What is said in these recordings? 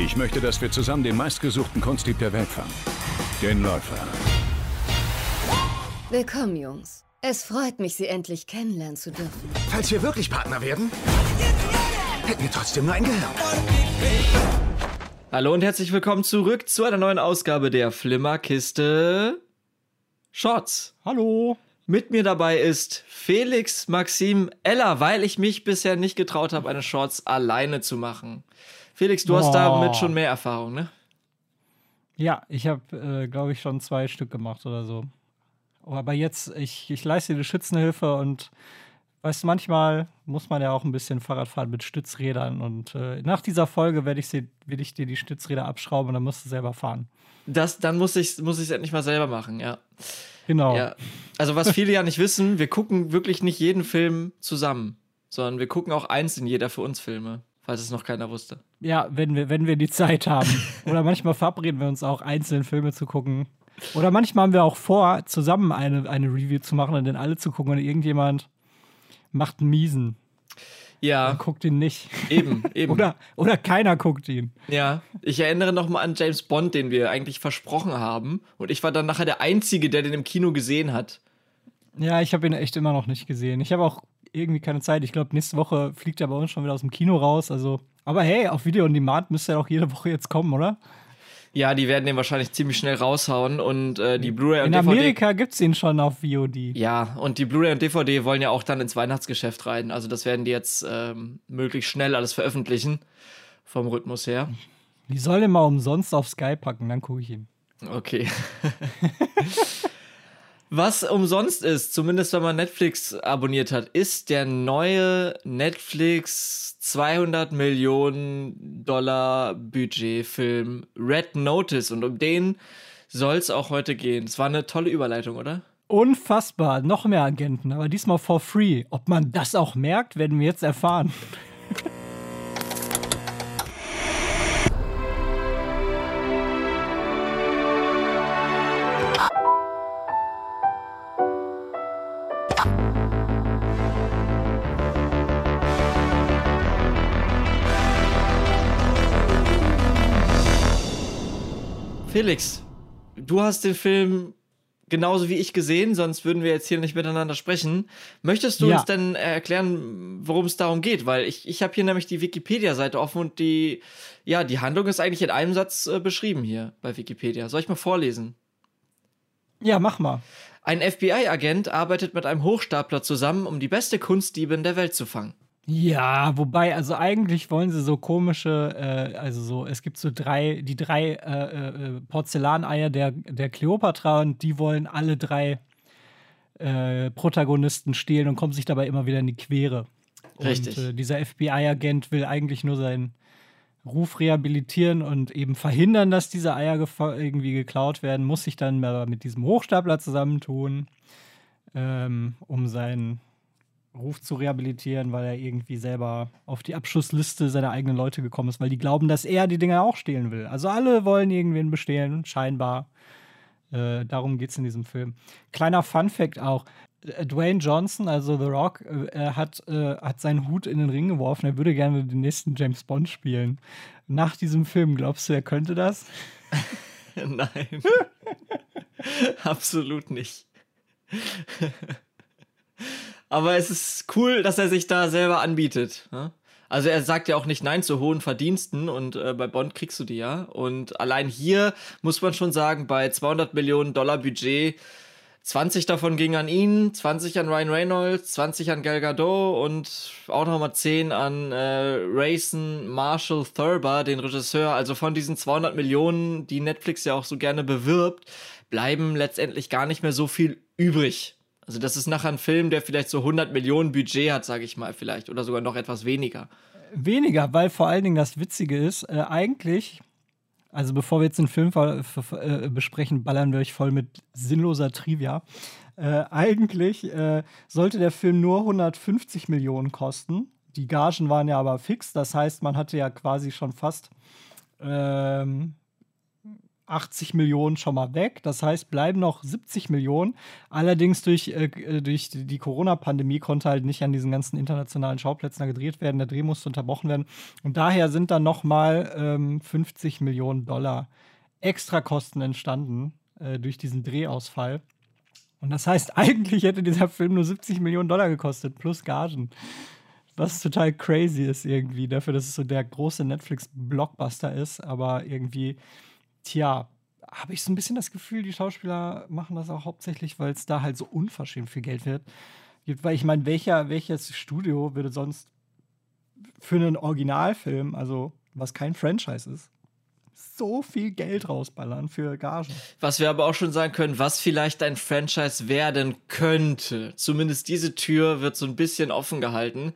Ich möchte, dass wir zusammen den meistgesuchten Kunstdieb der Welt fangen. Den Läufer. Willkommen, Jungs. Es freut mich, Sie endlich kennenlernen zu dürfen. Falls wir wirklich Partner werden, hätten wir trotzdem nur ein Gehirn. Hallo und herzlich willkommen zurück zu einer neuen Ausgabe der Flimmerkiste Shorts. Hallo. Mit mir dabei ist Felix Maxim Eller, weil ich mich bisher nicht getraut habe, eine Shorts alleine zu machen. Felix, du hast Oh. damit schon mehr Erfahrung, ne? Ja, ich habe, äh, glaube ich, schon zwei Stück gemacht oder so. Oh, aber jetzt, ich, ich leiste dir Schützenhilfe und weißt du, manchmal muss man ja auch ein bisschen Fahrrad fahren mit Stützrädern. Und äh, nach dieser Folge werde ich, sie- will ich dir die Stützräder abschrauben und dann musst du selber fahren. Das, dann muss ich es muss ich's endlich mal selber machen, ja. Genau. ja. Also, was viele ja nicht wissen, wir gucken wirklich nicht jeden Film zusammen, sondern wir gucken auch einzeln jeder für uns Filme, falls es noch keiner wusste. Ja, wenn wir, wenn wir die Zeit haben. Oder manchmal verabreden wir uns auch, einzelne Filme zu gucken. Oder manchmal haben wir auch vor, zusammen eine, eine Review zu machen und dann alle zu gucken und irgendjemand macht einen miesen Ja, und guckt ihn nicht. eben, eben. Oder, oder keiner guckt ihn. Ja, ich erinnere noch mal an James Bond, den wir eigentlich versprochen haben. Und ich war dann nachher der Einzige, der den im Kino gesehen hat. Ja, ich habe ihn echt immer noch nicht gesehen. Ich habe auch irgendwie keine Zeit. Ich glaube, nächste Woche fliegt er bei uns schon wieder aus dem Kino raus. Also, aber hey, auf Video on Demand müsste er auch jede Woche jetzt kommen, oder? Ja, die werden den wahrscheinlich ziemlich schnell raushauen. Und äh, die Blu-ray und In DVD. Amerika gibt es ihn schon auf VOD. Ja, und die Blu-ray und DVD wollen ja auch dann ins Weihnachtsgeschäft rein. Also das werden die jetzt ähm, möglichst schnell alles veröffentlichen. Vom Rhythmus her. Die sollen mal umsonst auf Sky packen, dann gucke ich ihn. Okay. Was umsonst ist, zumindest wenn man Netflix abonniert hat, ist der neue Netflix 200 Millionen Dollar Budgetfilm Red Notice. Und um den soll es auch heute gehen. Es war eine tolle Überleitung, oder? Unfassbar, noch mehr Agenten, aber diesmal for free. Ob man das auch merkt, werden wir jetzt erfahren. Felix, du hast den Film genauso wie ich gesehen, sonst würden wir jetzt hier nicht miteinander sprechen. Möchtest du Ja. uns denn erklären, worum es darum geht? Weil ich, ich habe hier nämlich die Wikipedia-Seite offen und die, ja, die Handlung ist eigentlich in einem Satz äh, beschrieben hier bei Wikipedia. Soll ich mal vorlesen? Ja, mach mal. Ein FBI-Agent arbeitet mit einem Hochstapler zusammen, um die beste Kunstdiebin der Welt zu fangen. Ja, wobei, also eigentlich wollen sie so komische, äh, also so, es gibt so drei, die drei äh, äh, Porzellaneier der, der Kleopatra und die wollen alle drei äh, Protagonisten stehlen und kommen sich dabei immer wieder in die Quere. Richtig. Und äh, dieser FBI-Agent will eigentlich nur seinen Ruf rehabilitieren und eben verhindern, dass diese Eier irgendwie geklaut werden, muss sich dann aber mit diesem Hochstapler zusammentun, ähm, um seinen Ruf zu rehabilitieren, weil er irgendwie selber auf die Abschussliste seiner eigenen Leute gekommen ist, weil die glauben, dass er die Dinger auch stehlen will. Also alle wollen irgendwen bestehlen, scheinbar. Äh, darum geht es in diesem Film. Kleiner Fun-Fact auch: äh, Dwayne Johnson, also The Rock, äh, hat, äh, hat seinen Hut in den Ring geworfen. Er würde gerne den nächsten James Bond spielen. Nach diesem Film, glaubst du, er könnte das? Nein. Absolut nicht. Aber es ist cool, dass er sich da selber anbietet. ne? Also er sagt ja auch nicht Nein zu hohen Verdiensten und äh, bei Bond kriegst du die ja. Und allein hier muss man schon sagen, bei 200 Millionen Dollar Budget, 20 davon ging an ihn, 20 an Ryan Reynolds, 20 an Gal Gadot und auch nochmal 10 an äh, Rayson Marshall Thurber, den Regisseur. Also von diesen 200 Millionen, die Netflix ja auch so gerne bewirbt, bleiben letztendlich gar nicht mehr so viel übrig. Also das ist nachher ein Film, der vielleicht so 100 Millionen Budget hat, sage ich mal vielleicht, oder sogar noch etwas weniger. Weniger, weil vor allen Dingen das Witzige ist, äh, eigentlich, also bevor wir jetzt den Film äh, besprechen, ballern wir euch voll mit sinnloser Trivia. Äh, eigentlich äh, sollte der Film nur 150 Millionen kosten. Die Gagen waren ja aber fix, das heißt, man hatte ja quasi schon fast ähm, 80 Millionen schon mal weg. Das heißt, bleiben noch 70 Millionen. Allerdings durch, äh, äh durch die Corona-Pandemie konnte halt nicht an diesen ganzen internationalen Schauplätzen gedreht werden. Der Dreh musste unterbrochen werden. Und daher sind dann noch mal ähm, 50 Millionen Dollar Extrakosten entstanden äh, durch diesen Drehausfall. Und das heißt, eigentlich hätte dieser Film nur 70 Millionen Dollar gekostet, plus Gagen. Was total crazy ist irgendwie, dafür, dass es so der große Netflix-Blockbuster ist. Aber irgendwie, tja, habe ich so ein bisschen das Gefühl, die Schauspieler machen das auch hauptsächlich, weil es da halt so unverschämt viel Geld wird. Weil ich meine, welcher, welches Studio würde sonst für einen Originalfilm, also was kein Franchise ist, so viel Geld rausballern für Gagen. Was wir aber auch schon sagen können, was vielleicht ein Franchise werden könnte. Zumindest diese Tür wird so ein bisschen offen gehalten.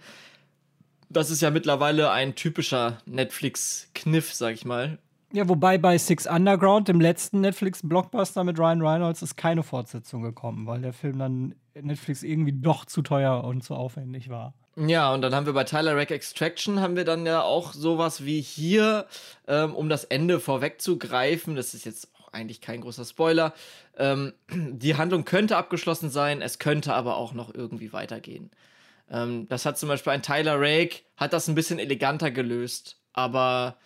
Das ist ja mittlerweile ein typischer Netflix-Kniff, sag ich mal. Ja, wobei bei Six Underground, dem letzten Netflix-Blockbuster mit Ryan Reynolds, ist keine Fortsetzung gekommen, weil der Film dann Netflix irgendwie doch zu teuer und zu aufwendig war. Ja, und dann haben wir bei Tyler Rack Extraction haben wir dann ja auch sowas wie hier, ähm, um das Ende vorwegzugreifen. Das ist jetzt auch eigentlich kein großer Spoiler. Ähm, die Handlung könnte abgeschlossen sein, es könnte aber auch noch irgendwie weitergehen. Ähm, das hat zum Beispiel ein Tyler Rake, hat das ein bisschen eleganter gelöst. Aber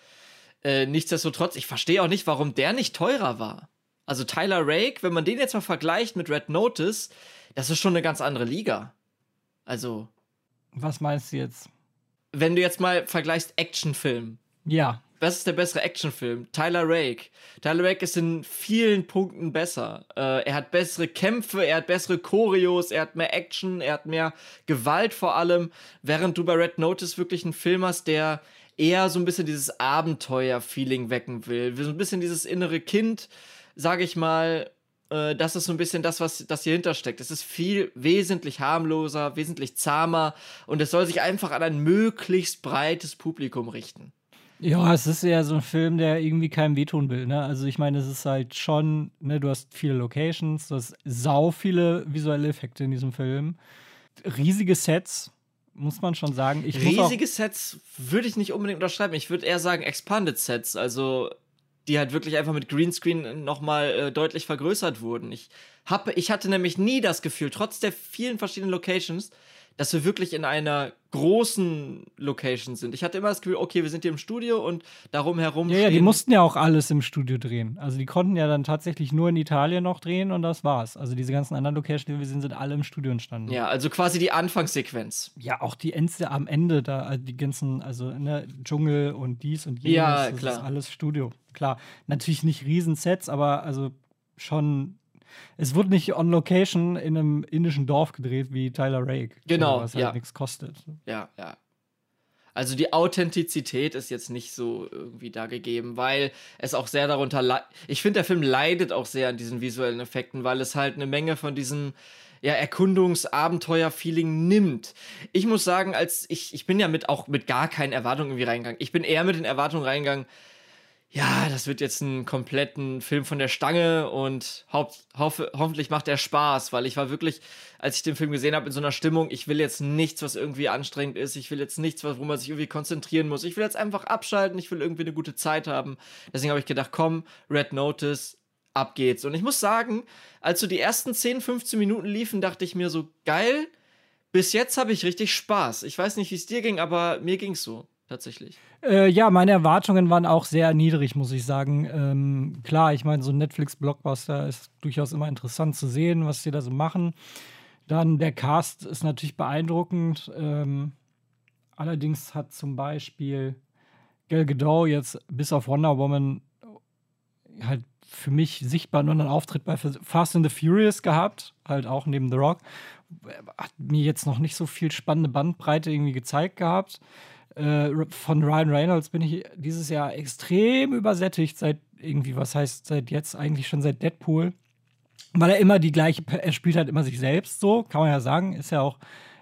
äh, nichtsdestotrotz, ich verstehe auch nicht, warum der nicht teurer war. Also Tyler Rake, wenn man den jetzt mal vergleicht mit Red Notice, das ist schon eine ganz andere Liga. Also, was meinst du jetzt? Wenn du jetzt mal vergleichst Actionfilm. Ja. Was ist der bessere Actionfilm? Tyler Rake. Tyler Rake ist in vielen Punkten besser. Äh, er hat bessere Kämpfe, er hat bessere Choreos, er hat mehr Action, er hat mehr Gewalt vor allem. Während du bei Red Notice wirklich einen Film hast, der eher so ein bisschen dieses Abenteuer-Feeling wecken will. So ein bisschen dieses innere Kind, sage ich mal, äh, das ist so ein bisschen das, was das hier hintersteckt. Es ist viel wesentlich harmloser, wesentlich zahmer und es soll sich einfach an ein möglichst breites Publikum richten. Ja, es ist ja so ein Film, der irgendwie keinem wehtun will. Ne? Also ich meine, es ist halt schon, ne, du hast viele Locations, du hast sau viele visuelle Effekte in diesem Film. Riesige Sets, muss man schon sagen. Ich Riesige Sets würde ich nicht unbedingt unterschreiben. Ich würde eher sagen Expanded Sets. Also die halt wirklich einfach mit Greenscreen nochmal äh, deutlich vergrößert wurden. Ich, hab, ich hatte nämlich nie das Gefühl, trotz der vielen verschiedenen Locations, dass wir wirklich in einer großen Location sind. Ich hatte immer das Gefühl, okay, wir sind hier im Studio und darum herum. Ja, ja, die mussten ja auch alles im Studio drehen. Also die konnten ja dann tatsächlich nur in Italien noch drehen und das war's. Also diese ganzen anderen Locations, die wir sehen, sind alle im Studio entstanden. Ja, also quasi die Anfangssequenz. Ja, auch die Ende am Ende da, also die ganzen, also ne, Dschungel und dies und jenes. Ja, klar. Das ist alles Studio. Klar, natürlich nicht Riesensets, aber also schon es wurde nicht on location in einem indischen Dorf gedreht wie Tyler Rake. Genau. Was halt ja. nichts kostet. Ja, ja. Also die Authentizität ist jetzt nicht so irgendwie da gegeben, weil es auch sehr darunter leidet. Ich finde, der Film leidet auch sehr an diesen visuellen Effekten, weil es halt eine Menge von diesem ja, Erkundungs-Abenteuer-Feeling nimmt. Ich muss sagen, als ich, ich bin ja mit auch mit gar keinen Erwartungen irgendwie reingegangen. Ich bin eher mit den Erwartungen reingegangen, ja, das wird jetzt ein kompletten Film von der Stange und haupt, hoffe, hoffentlich macht er Spaß, weil ich war wirklich, als ich den Film gesehen habe, in so einer Stimmung, ich will jetzt nichts, was irgendwie anstrengend ist, ich will jetzt nichts, wo man sich irgendwie konzentrieren muss, ich will jetzt einfach abschalten, ich will irgendwie eine gute Zeit haben. Deswegen habe ich gedacht, komm, Red Notice, ab geht's. Und ich muss sagen, als so die ersten 10, 15 Minuten liefen, dachte ich mir so, geil, bis jetzt habe ich richtig Spaß. Ich weiß nicht, wie es dir ging, aber mir ging's so tatsächlich. Äh, ja, meine Erwartungen waren auch sehr niedrig, muss ich sagen. Ähm, klar, ich meine, so ein Netflix-Blockbuster ist durchaus immer interessant zu sehen, was sie da so machen. Dann der Cast ist natürlich beeindruckend. Ähm, allerdings hat zum Beispiel Gal Gadot jetzt bis auf Wonder Woman halt für mich sichtbar nur einen Auftritt bei Fast and the Furious gehabt, halt auch neben The Rock. Hat mir jetzt noch nicht so viel spannende Bandbreite irgendwie gezeigt gehabt. Äh, von Ryan Reynolds bin ich dieses Jahr extrem übersättigt seit irgendwie, was heißt seit jetzt eigentlich schon seit Deadpool. Weil er immer die gleiche, er spielt halt immer sich selbst so, kann man ja sagen. Ist ja auch,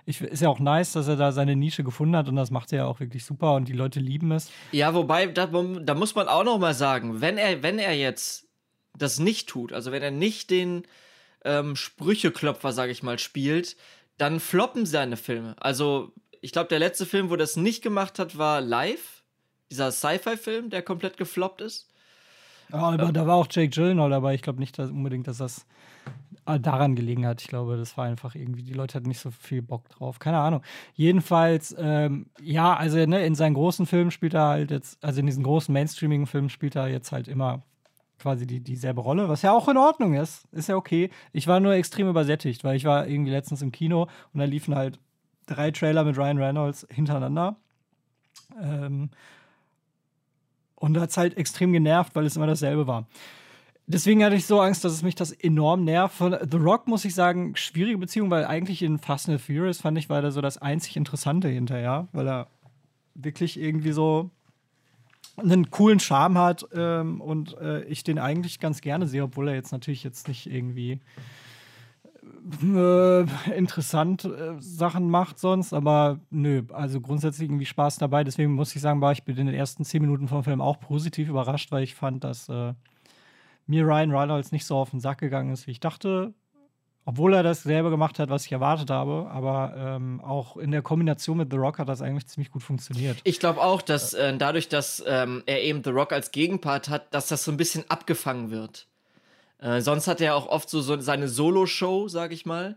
ich, ist ja auch nice, dass er da seine Nische gefunden hat und das macht er ja auch wirklich super und die Leute lieben es. Ja, wobei, da, da muss man auch noch mal sagen, wenn er, wenn er jetzt das nicht tut, also wenn er nicht den ähm, Sprücheklopfer, sage ich mal, spielt, dann floppen seine Filme. Also ich glaube, der letzte Film, wo das nicht gemacht hat, war Live. Dieser Sci-Fi-Film, der komplett gefloppt ist. aber da war auch Jake Gyllenhaal dabei. Ich glaube nicht dass unbedingt, dass das äh, daran gelegen hat. Ich glaube, das war einfach irgendwie, die Leute hatten nicht so viel Bock drauf. Keine Ahnung. Jedenfalls, ähm, ja, also ne, in seinen großen Filmen spielt er halt jetzt, also in diesen großen Mainstreamigen Filmen spielt er jetzt halt immer quasi die, dieselbe Rolle, was ja auch in Ordnung ist. Ist ja okay. Ich war nur extrem übersättigt, weil ich war irgendwie letztens im Kino und da liefen halt drei Trailer mit Ryan Reynolds hintereinander. Ähm, und da hat es halt extrem genervt, weil es immer dasselbe war. Deswegen hatte ich so Angst, dass es mich das enorm nervt. Von The Rock muss ich sagen, schwierige Beziehung, weil eigentlich in Fast and Furious fand ich, war da so das einzig Interessante hinterher, weil er wirklich irgendwie so einen coolen Charme hat ähm, und äh, ich den eigentlich ganz gerne sehe, obwohl er jetzt natürlich jetzt nicht irgendwie äh, interessant äh, Sachen macht sonst, aber nö, also grundsätzlich irgendwie Spaß dabei. Deswegen muss ich sagen, war ich in den ersten zehn Minuten vom Film auch positiv überrascht, weil ich fand, dass äh, mir Ryan Reynolds nicht so auf den Sack gegangen ist, wie ich dachte. Obwohl er das selber gemacht hat, was ich erwartet habe, aber ähm, auch in der Kombination mit The Rock hat das eigentlich ziemlich gut funktioniert. Ich glaube auch, dass äh, dadurch, dass ähm, er eben The Rock als Gegenpart hat, dass das so ein bisschen abgefangen wird. Äh, sonst hat er auch oft so, so seine Solo-Show, sag ich mal.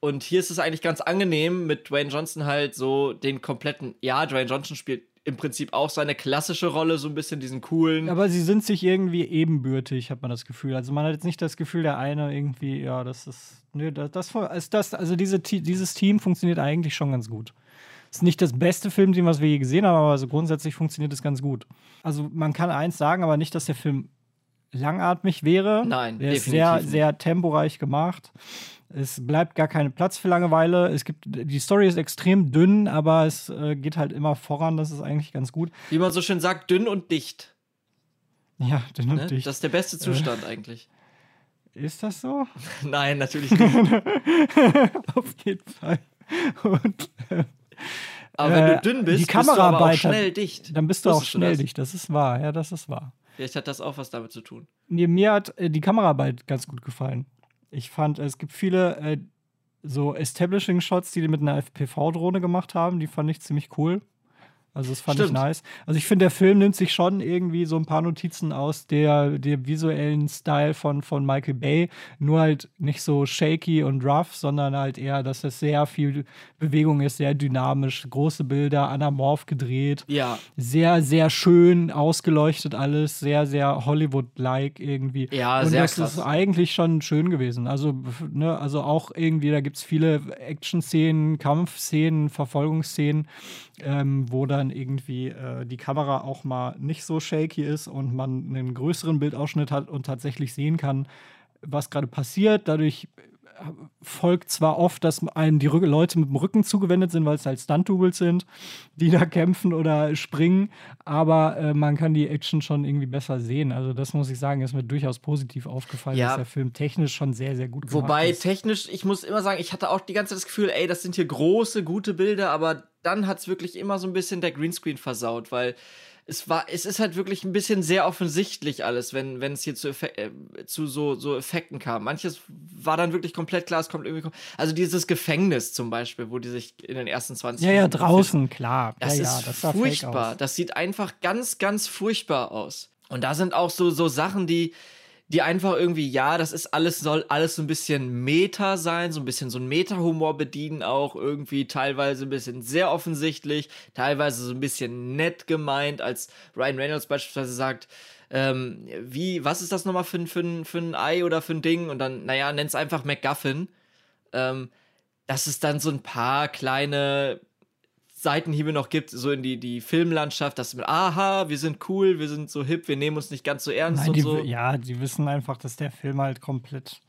Und hier ist es eigentlich ganz angenehm, mit Dwayne Johnson halt so den kompletten. Ja, Dwayne Johnson spielt im Prinzip auch seine klassische Rolle, so ein bisschen diesen coolen. Aber sie sind sich irgendwie ebenbürtig, hat man das Gefühl. Also man hat jetzt nicht das Gefühl, der eine irgendwie, ja, das ist. Nö, das, das, ist das also diese, dieses Team funktioniert eigentlich schon ganz gut. Ist nicht das beste Filmteam, was wir je gesehen haben, aber also grundsätzlich funktioniert es ganz gut. Also man kann eins sagen, aber nicht, dass der Film langatmig wäre. Nein, der ist sehr, nicht. sehr temporeich gemacht. Es bleibt gar kein Platz für Langeweile. Es gibt, die Story ist extrem dünn, aber es äh, geht halt immer voran. Das ist eigentlich ganz gut. Wie man so schön sagt, dünn und dicht. Ja, dünn und ne? dicht. Das ist der beste Zustand äh, eigentlich. Ist das so? Nein, natürlich nicht. Auf jeden Fall. Und, äh, aber wenn du dünn bist, die bist du aber auch schnell dicht. Dann bist du auch schnell dicht. Das ist wahr. Ja, das ist wahr. Vielleicht hat das auch was damit zu tun. Mir, mir hat äh, die Kameraarbeit ganz gut gefallen. Ich fand, es gibt viele äh, so Establishing-Shots, die die mit einer FPV-Drohne gemacht haben. Die fand ich ziemlich cool. Also das fand Stimmt. ich nice. Also ich finde, der Film nimmt sich schon irgendwie so ein paar Notizen aus der, der visuellen Style von, von Michael Bay. Nur halt nicht so shaky und rough, sondern halt eher, dass es sehr viel Bewegung ist, sehr dynamisch, große Bilder, anamorph gedreht. Ja. Sehr, sehr schön ausgeleuchtet alles, sehr, sehr Hollywood-like irgendwie. Ja, und sehr das krass. ist eigentlich schon schön gewesen. Also, ne, also auch irgendwie, da gibt es viele Action-Szenen, Kampfszenen, Verfolgungsszenen, ähm, wo dann irgendwie äh, die Kamera auch mal nicht so shaky ist und man einen größeren Bildausschnitt hat und tatsächlich sehen kann, was gerade passiert. Dadurch folgt zwar oft, dass einem die Leute mit dem Rücken zugewendet sind, weil es halt Stunt-Doubles sind, die da kämpfen oder springen, aber äh, man kann die Action schon irgendwie besser sehen. Also das muss ich sagen, ist mir durchaus positiv aufgefallen, Ja. dass der Film technisch schon sehr, sehr gut gemacht Wobei ist. technisch, ich muss immer sagen, ich hatte auch die ganze Zeit das Gefühl, ey, das sind hier große, gute Bilder, aber dann hat es wirklich immer so ein bisschen der Greenscreen versaut, weil es war, es ist halt wirklich ein bisschen sehr offensichtlich alles, wenn, wenn es hier zu, Effe äh, zu so, so Effekten kam. Manches war dann wirklich komplett klar, es kommt irgendwie. Also dieses Gefängnis zum Beispiel, wo die sich in den ersten 20 Ja, ja, Minuten draußen, klar. das ja, ist ja, das furchtbar. Das sieht einfach ganz, ganz furchtbar aus. Und da sind auch so, so Sachen, die, die einfach irgendwie, ja, das ist alles, soll alles so ein bisschen Meta sein, so ein bisschen so ein Meta-Humor bedienen auch, irgendwie teilweise ein bisschen sehr offensichtlich, teilweise so ein bisschen nett gemeint, als Ryan Reynolds beispielsweise sagt, ähm, wie, was ist das nochmal für, ein- für, für ein Ei oder für ein Ding? Und dann, naja, nenn's einfach MacGuffin. Ähm, dass es dann so ein paar kleine Seitenhiebe noch gibt, so in die, die Filmlandschaft, dass mit, aha, wir sind cool, wir sind so hip, wir nehmen uns nicht ganz so ernst Nein, und die, so. Ja, die wissen einfach, dass der Film halt komplett,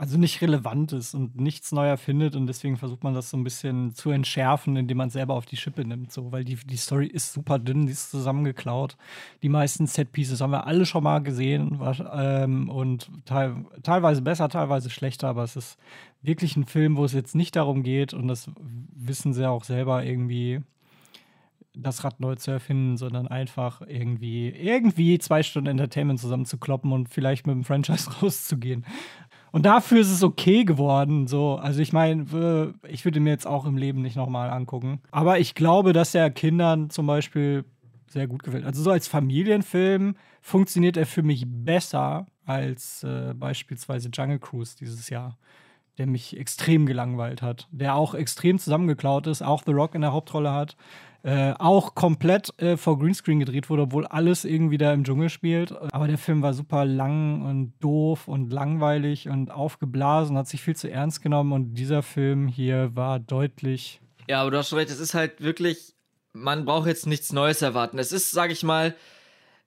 also nicht relevant ist und nichts neu erfindet und deswegen versucht man das so ein bisschen zu entschärfen, indem man selber auf die Schippe nimmt, so, weil die, die Story ist super dünn, die ist zusammengeklaut. Die meisten Set-Pieces haben wir alle schon mal gesehen wasch- ähm, und teil, teilweise besser, teilweise schlechter, aber es ist wirklich ein Film, wo es jetzt nicht darum geht und das wissen sie auch selber irgendwie das Rad neu zu erfinden, sondern einfach irgendwie, irgendwie zwei Stunden Entertainment zusammenzukloppen und vielleicht mit dem Franchise rauszugehen. Und dafür ist es okay geworden. So, also ich meine, ich würde mir jetzt auch im Leben nicht nochmal angucken. Aber ich glaube, dass er Kindern zum Beispiel sehr gut gefällt. Also so als Familienfilm funktioniert er für mich besser als äh, beispielsweise Jungle Cruise dieses Jahr, der mich extrem gelangweilt hat, der auch extrem zusammengeklaut ist, auch The Rock in der Hauptrolle hat, äh, auch komplett äh, vor Greenscreen gedreht wurde, obwohl alles irgendwie da im Dschungel spielt. Aber der Film war super lang und doof und langweilig und aufgeblasen, hat sich viel zu ernst genommen und dieser Film hier war deutlich. Ja, aber du hast schon recht, es ist halt wirklich, man braucht jetzt nichts Neues erwarten. Es ist, sag ich mal,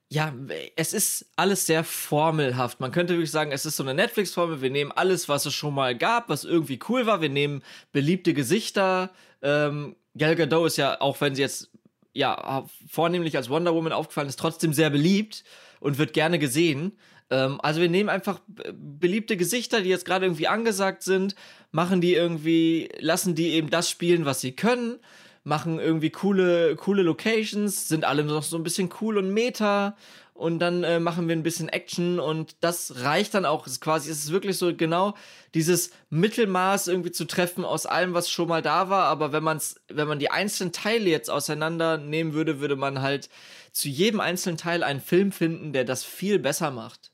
ja, es ist alles sehr formelhaft. Man könnte wirklich sagen, es ist so eine Netflix-Formel. Wir nehmen alles, was es schon mal gab, was irgendwie cool war. Wir nehmen beliebte Gesichter, ähm, Gal Gadot ist ja, auch wenn sie jetzt ja vornehmlich als Wonder Woman aufgefallen ist, trotzdem sehr beliebt und wird gerne gesehen. Ähm, also wir nehmen einfach beliebte Gesichter, die jetzt gerade irgendwie angesagt sind, machen die irgendwie, lassen die eben das spielen, was sie können, machen irgendwie coole, coole Locations, sind alle noch so ein bisschen cool und meta und dann äh, machen wir ein bisschen Action und das reicht dann auch. Es ist quasi, es ist wirklich so genau dieses Mittelmaß irgendwie zu treffen aus allem, was schon mal da war. Aber wenn man es, wenn man die einzelnen Teile jetzt auseinandernehmen würde, würde man halt zu jedem einzelnen Teil einen Film finden, der das viel besser macht.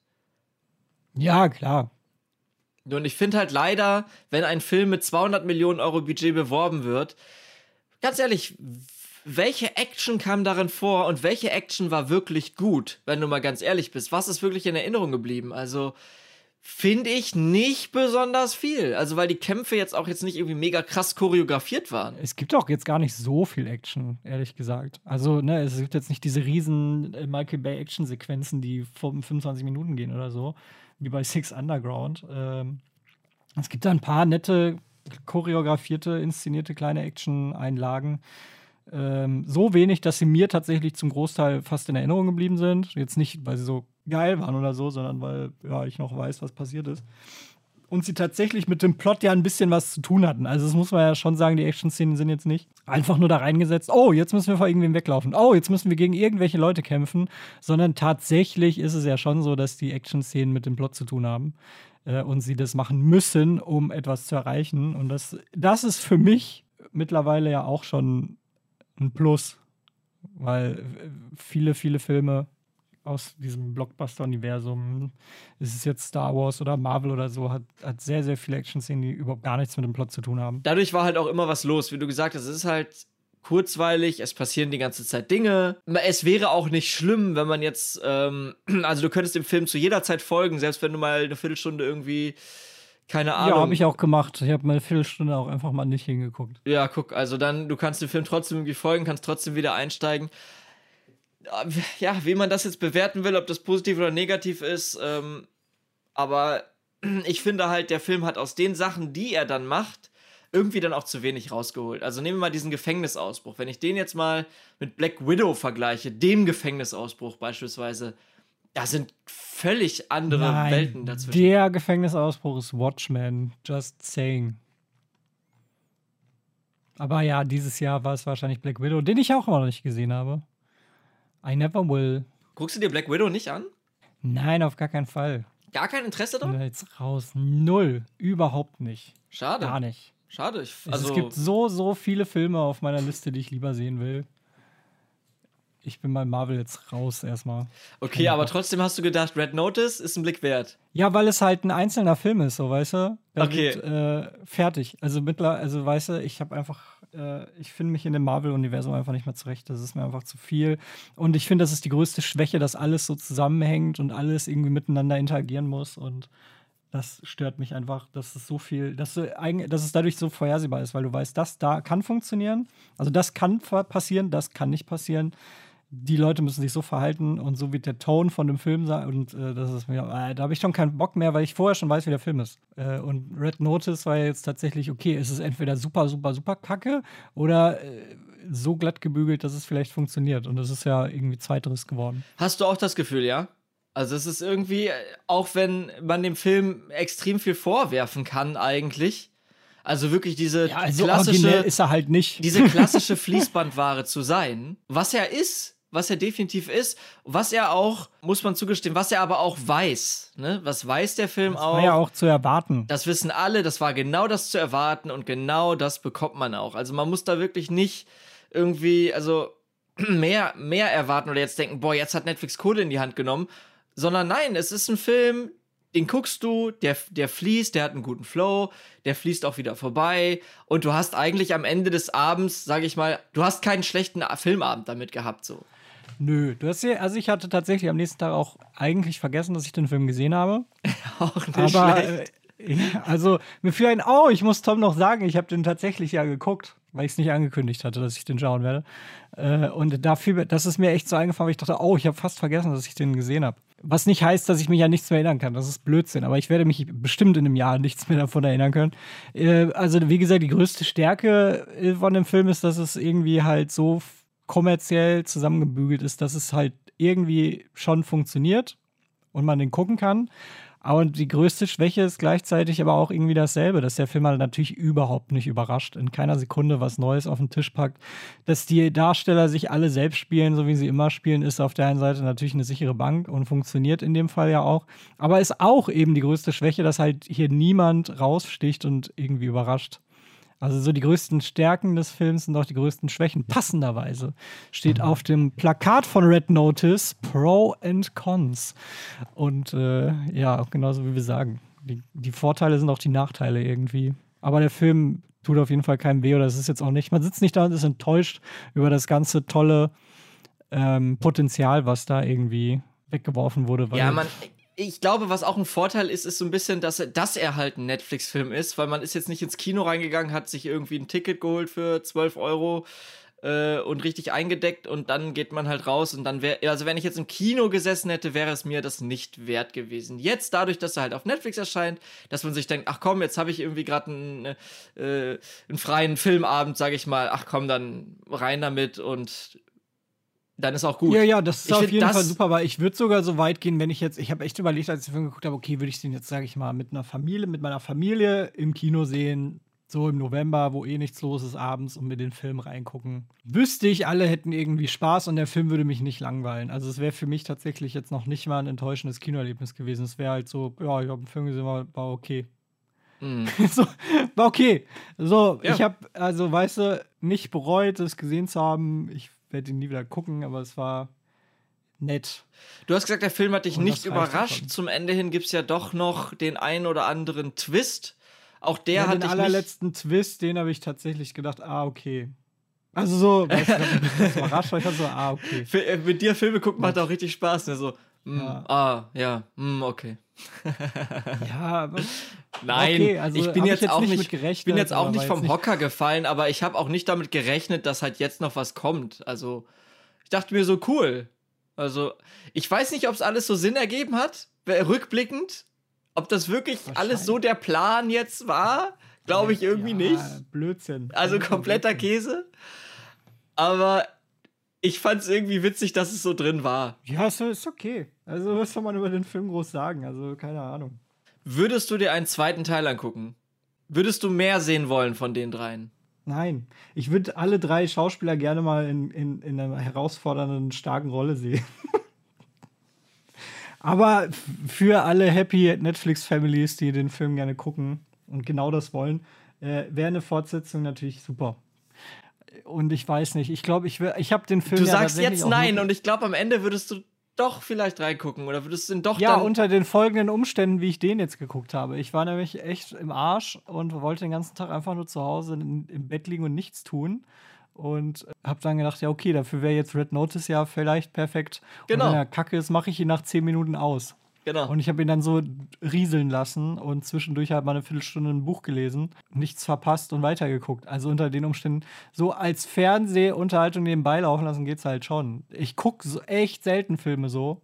Ja, klar. Und ich finde halt leider, wenn ein Film mit 200 Millionen Euro Budget beworben wird, ganz ehrlich, welche Action kam darin vor und welche Action war wirklich gut, wenn du mal ganz ehrlich bist? Was ist wirklich in Erinnerung geblieben? Also finde ich nicht besonders viel. Also weil die Kämpfe jetzt auch jetzt nicht irgendwie mega krass choreografiert waren. Es gibt auch jetzt gar nicht so viel Action, ehrlich gesagt. Also ne, es gibt jetzt nicht diese riesen äh, Michael Bay Action-Sequenzen, die 25 Minuten gehen oder so, wie bei Six Underground. Ähm, es gibt da ein paar nette choreografierte, inszenierte kleine Action-Einlagen. Ähm, so wenig, dass sie mir tatsächlich zum Großteil fast in Erinnerung geblieben sind. Jetzt nicht, weil sie so geil waren oder so, sondern weil ja, ich noch weiß, was passiert ist. Und sie tatsächlich mit dem Plot ja ein bisschen was zu tun hatten. Also, das muss man ja schon sagen, die Action-Szenen sind jetzt nicht einfach nur da reingesetzt, oh, jetzt müssen wir vor irgendwem weglaufen, oh, jetzt müssen wir gegen irgendwelche Leute kämpfen, sondern tatsächlich ist es ja schon so, dass die Action-Szenen mit dem Plot zu tun haben äh, und sie das machen müssen, um etwas zu erreichen. Und das, das ist für mich mittlerweile ja auch schon ein Plus, weil äh, viele, viele Filme aus diesem Blockbuster-Universum, ist es jetzt Star Wars oder Marvel oder so, hat, hat sehr, sehr viele Action-Szenen, die überhaupt gar nichts mit dem Plot zu tun haben. Dadurch war halt auch immer was los, wie du gesagt hast. Es ist halt kurzweilig, es passieren die ganze Zeit Dinge. Es wäre auch nicht schlimm, wenn man jetzt, ähm, also du könntest dem Film zu jeder Zeit folgen, selbst wenn du mal eine Viertelstunde irgendwie keine Ahnung. Ja, habe ich auch gemacht. Ich habe meine Viertelstunde auch einfach mal nicht hingeguckt. Ja, guck, also dann, du kannst dem Film trotzdem irgendwie folgen, kannst trotzdem wieder einsteigen. Ja, wie man das jetzt bewerten will, ob das positiv oder negativ ist, ähm, aber ich finde halt, der Film hat aus den Sachen, die er dann macht, irgendwie dann auch zu wenig rausgeholt. Also nehmen wir mal diesen Gefängnisausbruch. Wenn ich den jetzt mal mit Black Widow vergleiche, dem Gefängnisausbruch beispielsweise, da sind völlig andere Nein, Welten dazwischen. Der Gefängnisausbruch ist Watchmen, just saying. Aber ja, dieses Jahr war es wahrscheinlich Black Widow, den ich auch immer noch nicht gesehen habe. I never will. Guckst du dir Black Widow nicht an? Nein, auf gar keinen Fall. Gar kein Interesse daran? Jetzt raus. Null. Überhaupt nicht. Schade. Gar nicht. Schade. Ich, also es gibt so, so viele Filme auf meiner Liste, die ich lieber sehen will ich bin bei Marvel jetzt raus erstmal. Okay, Keine aber Bock. trotzdem hast du gedacht, Red Notice ist ein Blick wert. Ja, weil es halt ein einzelner Film ist, so weißt du. Der okay. Wird, äh, fertig. Also mittler, also weißt du, ich habe einfach, äh, ich finde mich in dem Marvel-Universum einfach nicht mehr zurecht. Das ist mir einfach zu viel. Und ich finde, das ist die größte Schwäche, dass alles so zusammenhängt und alles irgendwie miteinander interagieren muss und das stört mich einfach, dass es so viel, dass, du, dass es dadurch so vorhersehbar ist, weil du weißt, das da kann funktionieren. Also das kann passieren, das kann nicht passieren die Leute müssen sich so verhalten und so wird der Ton von dem Film sein. Und äh, das ist mir, äh, da habe ich schon keinen Bock mehr, weil ich vorher schon weiß, wie der Film ist. Äh, und Red Notice war jetzt tatsächlich, okay, es ist entweder super, super, super kacke oder äh, so glatt gebügelt, dass es vielleicht funktioniert. Und das ist ja irgendwie zweiteres geworden. Hast du auch das Gefühl, ja? Also es ist irgendwie, auch wenn man dem Film extrem viel vorwerfen kann, eigentlich. Also wirklich diese ja, also klassische ist er halt nicht. Diese klassische Fließbandware zu sein, was er ist, was er definitiv ist, was er auch, muss man zugestehen, was er aber auch weiß. Ne? Was weiß der Film das auch? Das war ja auch zu erwarten. Das wissen alle, das war genau das zu erwarten und genau das bekommt man auch. Also man muss da wirklich nicht irgendwie, also mehr, mehr erwarten oder jetzt denken, boah, jetzt hat Netflix Kohle in die Hand genommen, sondern nein, es ist ein Film, den guckst du, der, der fließt, der hat einen guten Flow, der fließt auch wieder vorbei und du hast eigentlich am Ende des Abends, sage ich mal, du hast keinen schlechten Filmabend damit gehabt so. Nö, du hast ja, also ich hatte tatsächlich am nächsten Tag auch eigentlich vergessen, dass ich den Film gesehen habe. auch nicht Aber schlecht. äh, also mir fiel ein, oh, ich muss Tom noch sagen, ich habe den tatsächlich ja geguckt, weil ich es nicht angekündigt hatte, dass ich den schauen werde. Äh, und dafür, das ist mir echt so eingefallen, weil ich dachte, oh, ich habe fast vergessen, dass ich den gesehen habe. Was nicht heißt, dass ich mich an nichts mehr erinnern kann. Das ist Blödsinn. Aber ich werde mich bestimmt in einem Jahr nichts mehr davon erinnern können. Äh, also, wie gesagt, die größte Stärke äh, von dem Film ist, dass es irgendwie halt so kommerziell zusammengebügelt ist, dass es halt irgendwie schon funktioniert und man den gucken kann. Aber die größte Schwäche ist gleichzeitig aber auch irgendwie dasselbe, dass der Film halt natürlich überhaupt nicht überrascht, in keiner Sekunde was Neues auf den Tisch packt. Dass die Darsteller sich alle selbst spielen, so wie sie immer spielen, ist auf der einen Seite natürlich eine sichere Bank und funktioniert in dem Fall ja auch. Aber ist auch eben die größte Schwäche, dass halt hier niemand raussticht und irgendwie überrascht. Also so die größten Stärken des Films sind auch die größten Schwächen. Passenderweise steht auf dem Plakat von Red Notice Pro and Cons. Und äh, ja, genauso wie wir sagen. Die, die Vorteile sind auch die Nachteile irgendwie. Aber der Film tut auf jeden Fall keinem weh oder es ist jetzt auch nicht. Man sitzt nicht da und ist enttäuscht über das ganze tolle ähm, Potenzial, was da irgendwie weggeworfen wurde. Ja, man, ich glaube, was auch ein Vorteil ist, ist so ein bisschen, dass dass er halt ein Netflix-Film ist, weil man ist jetzt nicht ins Kino reingegangen, hat sich irgendwie ein Ticket geholt für 12 Euro äh, und richtig eingedeckt und dann geht man halt raus und dann wäre, also wenn ich jetzt im Kino gesessen hätte, wäre es mir das nicht wert gewesen. Jetzt dadurch, dass er halt auf Netflix erscheint, dass man sich denkt, ach komm, jetzt habe ich irgendwie gerade einen, äh, einen freien Filmabend, sage ich mal, ach komm, dann rein damit und dann ist auch gut. Ja, ja, das ist Ich auf jeden Fall super, aber ich würde sogar so weit gehen, wenn ich jetzt, ich habe echt überlegt, als ich den Film geguckt habe, okay, würde ich den jetzt, sage ich mal, mit einer Familie, mit meiner Familie im Kino sehen, so im November, wo eh nichts los ist abends und mir den Film reingucken. Wüsste ich, alle hätten irgendwie Spaß und der Film würde mich nicht langweilen. Also es wäre für mich tatsächlich jetzt noch nicht mal ein enttäuschendes Kinoerlebnis gewesen. Es wäre halt so, ja, ich habe einen Film gesehen, war, war okay. so, war okay. So, Ja. ich habe, also, weißt du, nicht bereut, es gesehen zu haben. Ich werde ihn nie wieder gucken, aber es war nett. Du hast gesagt, der Film hat dich Und nicht überrascht. schon. Zum Ende hin gibt es ja doch noch den einen oder anderen Twist. Auch der ja, hat den allerletzten Twist, den habe ich tatsächlich gedacht, ah, okay. Also so, weißt du, ich überrascht, weil so, ah, okay. Äh, Mit dir Filme gucken macht auch richtig Spaß. Ne? So, mm, Ja. ah, ja, mm, okay. Ja, aber Nein, Okay, also ich bin jetzt, jetzt auch nicht gerechnet, bin jetzt auch nicht vom nicht- Hocker gefallen, aber ich habe auch nicht damit gerechnet, dass halt jetzt noch was kommt. Also, ich dachte mir so, cool. Also, ich weiß nicht, ob es alles so Sinn ergeben hat, rückblickend. Ob das wirklich alles so der Plan jetzt war, glaube ich irgendwie ja, nicht. Blödsinn. Also kompletter Käse. Aber ich fand es irgendwie witzig, dass es so drin war. Ja, ist, ist okay. Also, was soll man über den Film groß sagen? Also, keine Ahnung. Würdest du dir einen zweiten Teil angucken? Würdest du mehr sehen wollen von den dreien? Nein, ich würde alle drei Schauspieler gerne mal in, in, in einer herausfordernden, starken Rolle sehen. Aber für alle happy Netflix-Families, die den Film gerne gucken und genau das wollen, äh, wäre eine Fortsetzung natürlich super. Und ich weiß nicht, ich glaube, ich, wär- ich habe den Film. Du ja sagst jetzt nein und ich glaube, am Ende würdest du doch vielleicht reingucken oder würdest du ihn doch Ja, unter den folgenden Umständen, wie ich den jetzt geguckt habe. Ich war nämlich echt im Arsch und wollte den ganzen Tag einfach nur zu Hause im Bett liegen und nichts tun. Und habe dann gedacht, ja, okay, dafür wäre jetzt Red Notice ja vielleicht perfekt. Genau. Und wenn er kacke ist, mache ich ihn nach zehn Minuten aus. Genau. Und ich habe ihn dann so rieseln lassen und zwischendurch halt mal eine Viertelstunde ein Buch gelesen, nichts verpasst und weitergeguckt. Also unter den Umständen, so als Fernsehunterhaltung nebenbei laufen lassen, geht's halt schon. Ich gucke so echt selten Filme so,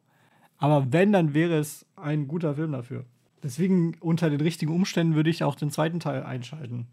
aber wenn, dann wäre es ein guter Film dafür. Deswegen unter den richtigen Umständen würde ich auch den zweiten Teil einschalten.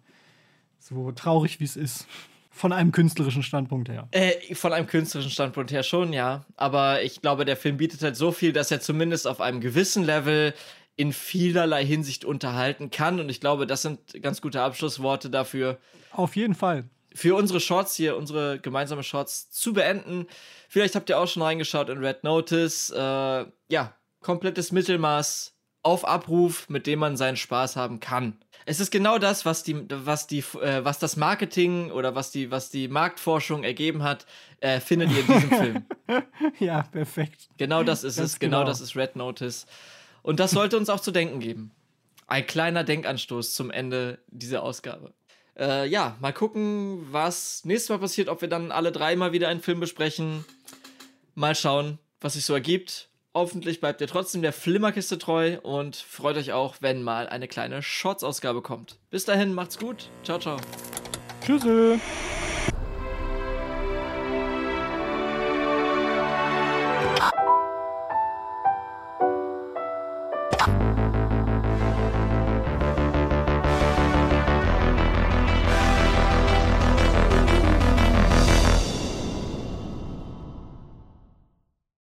So traurig wie es ist. Von einem künstlerischen Standpunkt her. Äh, von einem künstlerischen Standpunkt her schon, ja. Aber ich glaube, der Film bietet halt so viel, dass er zumindest auf einem gewissen Level in vielerlei Hinsicht unterhalten kann. Und ich glaube, das sind ganz gute Abschlussworte dafür. Auf jeden Fall. für unsere Shorts hier, unsere gemeinsame Shorts zu beenden. Vielleicht habt ihr auch schon reingeschaut in Red Notice. Äh, ja, komplettes Mittelmaß auf Abruf, mit dem man seinen Spaß haben kann. Es ist genau das, was die, was die, äh, was das Marketing oder was die, was die Marktforschung ergeben hat, äh, findet ihr in diesem Film. Ja, perfekt. Genau das ist Ganz es. Genau genau. das ist Red Notice. Und das sollte uns auch zu denken geben. Ein kleiner Denkanstoß zum Ende dieser Ausgabe. Äh, ja, mal gucken, was nächstes Mal passiert, ob wir dann alle drei mal wieder einen Film besprechen. Mal schauen, was sich so ergibt. Hoffentlich bleibt ihr trotzdem der Flimmerkiste treu und freut euch auch, wenn mal eine kleine Shorts-Ausgabe kommt. Bis dahin, macht's gut. Ciao, ciao. Tschüss.